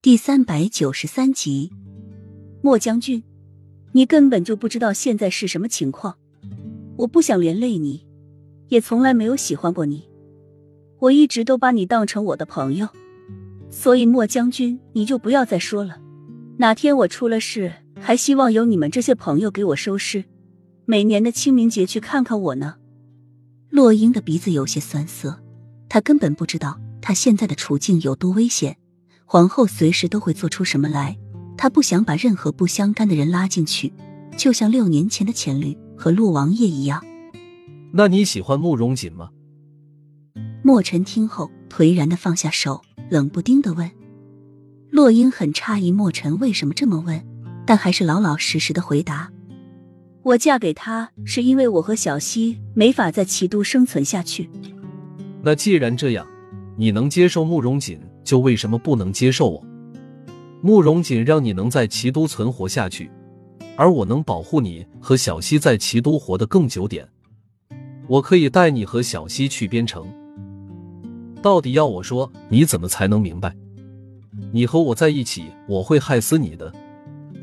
第三百九十三集，莫将军，你根本就不知道现在是什么情况。我不想连累你，也从来没有喜欢过你。我一直都把你当成我的朋友，所以莫将军，你就不要再说了。哪天我出了事，还希望有你们这些朋友给我收尸。每年的清明节去看看我呢。洛英的鼻子有些酸涩，他根本不知道他现在的处境有多危险。皇后随时都会做出什么来，她不想把任何不相干的人拉进去，就像六年前的浅绿和陆王爷一样。那你喜欢慕容锦吗？莫尘听后颓然的放下手，冷不丁的问。洛英很诧异莫尘为什么这么问，但还是老老实实的回答：“我嫁给他是因为我和小溪没法在齐都生存下去。”那既然这样，你能接受慕容锦？就为什么不能接受我？慕容锦让你能在齐都存活下去，而我能保护你和小溪在齐都活得更久点。我可以带你和小溪去边城。到底要我说，你怎么才能明白？你和我在一起，我会害死你的。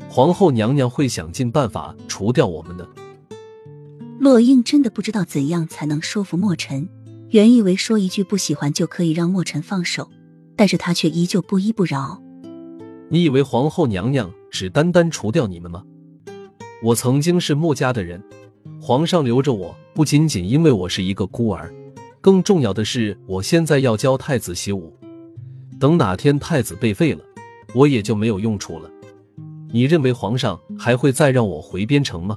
皇后娘娘会想尽办法除掉我们的。洛英真的不知道怎样才能说服莫尘，原以为说一句不喜欢就可以让莫尘放手。但是他却依旧不依不饶。你以为皇后娘娘只单单除掉你们吗？我曾经是穆家的人，皇上留着我不仅仅因为我是一个孤儿，更重要的是我现在要教太子习武。等哪天太子被废了，我也就没有用处了。你认为皇上还会再让我回边城吗？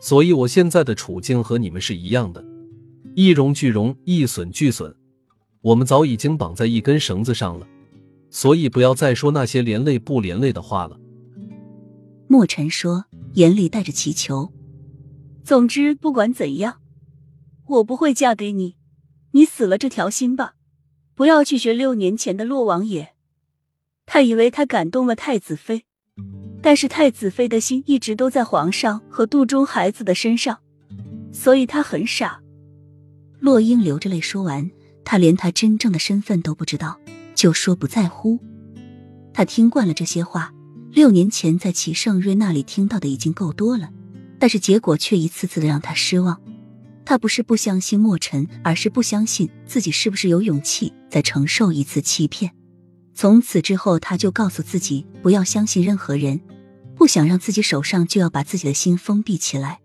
所以我现在的处境和你们是一样的，一荣俱荣，一损俱损。我们早已经绑在一根绳子上了，所以不要再说那些连累不连累的话了。莫尘说，眼里带着祈求。总之，不管怎样，我不会嫁给你。你死了这条心吧，不要去学六年前的洛王爷。他以为他感动了太子妃，但是太子妃的心一直都在皇上和肚中孩子的身上，所以他很傻。洛英流着泪说完。他连他真正的身份都不知道，就说不在乎。他听惯了这些话，六年前在齐盛瑞那里听到的已经够多了，但是结果却一次次的让他失望。他不是不相信莫尘，而是不相信自己是不是有勇气再承受一次欺骗。从此之后，他就告诉自己不要相信任何人，不想让自己手上就要把自己的心封闭起来。